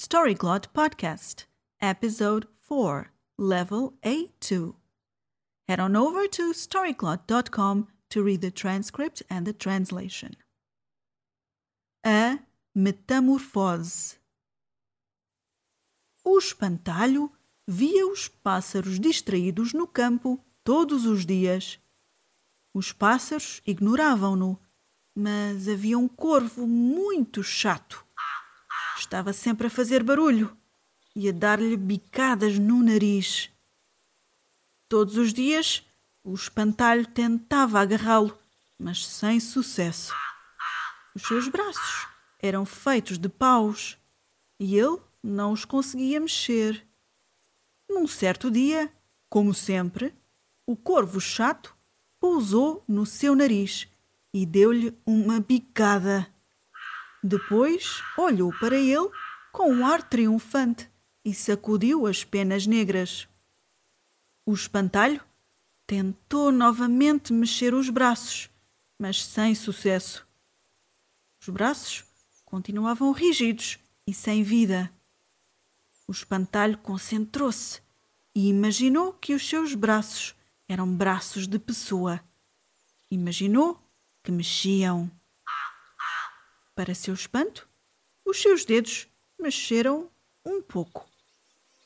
Storyglot Podcast, Episode 4, Level A2. Head on over to storyglot.com to read the transcript and the translation. A Metamorfose O espantalho via os pássaros distraídos no campo todos os dias. Os pássaros ignoravam-no, mas havia um corvo muito chato. Estava sempre a fazer barulho e a dar-lhe bicadas no nariz. Todos os dias o espantalho tentava agarrá-lo, mas sem sucesso. Os seus braços eram feitos de paus e ele não os conseguia mexer. Num certo dia, como sempre, o corvo chato pousou no seu nariz e deu-lhe uma bicada. Depois olhou para ele com um ar triunfante e sacudiu as penas negras. O espantalho tentou novamente mexer os braços, mas sem sucesso. Os braços continuavam rígidos e sem vida. O espantalho concentrou-se e imaginou que os seus braços eram braços de pessoa. Imaginou que mexiam. Para seu espanto, os seus dedos mexeram um pouco.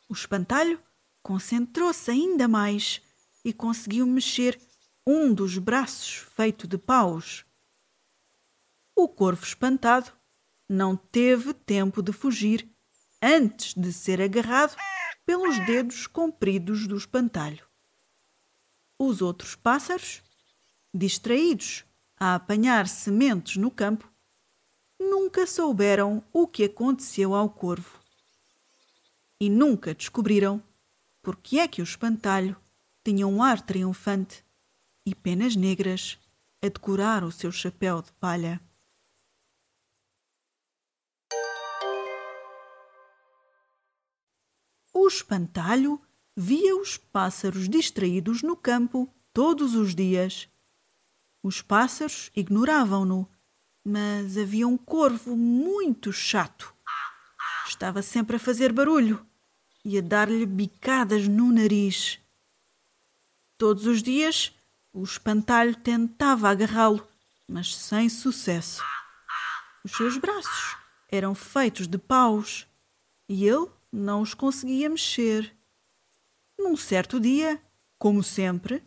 O espantalho concentrou-se ainda mais e conseguiu mexer um dos braços feito de paus. O corvo espantado não teve tempo de fugir antes de ser agarrado pelos dedos compridos do espantalho. Os outros pássaros, distraídos a apanhar sementes no campo, nunca souberam o que aconteceu ao corvo. E nunca descobriram porque é que o espantalho tinha um ar triunfante e penas negras a decorar o seu chapéu de palha. O espantalho via os pássaros distraídos no campo todos os dias. Os pássaros ignoravam-no, mas havia um corvo muito chato. Estava sempre a fazer barulho e a dar-lhe bicadas no nariz. Todos os dias o espantalho tentava agarrá-lo, mas sem sucesso. Os seus braços eram feitos de paus e ele não os conseguia mexer. Num certo dia, como sempre,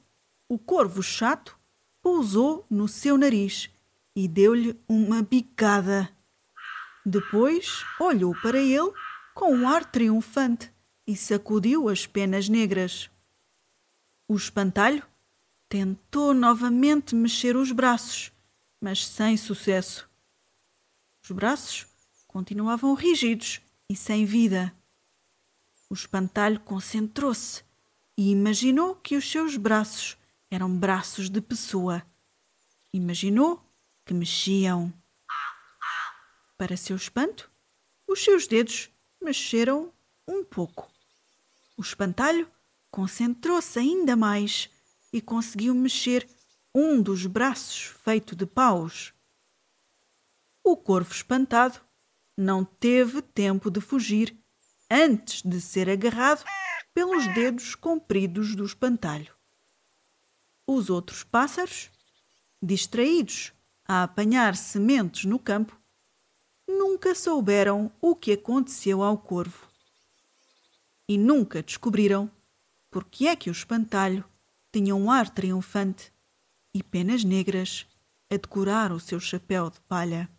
o corvo chato pousou no seu nariz e deu-lhe uma bicada. Depois olhou para ele com um ar triunfante e sacudiu as penas negras. O espantalho tentou novamente mexer os braços, mas sem sucesso. Os braços continuavam rígidos e sem vida. O espantalho concentrou-se e imaginou que os seus braços eram braços de pessoa. Imaginou que mexiam. Para seu espanto, os seus dedos mexeram um pouco. O espantalho concentrou-se ainda mais e conseguiu mexer um dos braços feito de paus. O corvo espantado não teve tempo de fugir antes de ser agarrado pelos dedos compridos do espantalho. Os outros pássaros, distraídos a apanhar sementes no campo, nunca souberam o que aconteceu ao corvo. E nunca descobriram porque é que o espantalho tinha um ar triunfante e penas negras a decorar o seu chapéu de palha.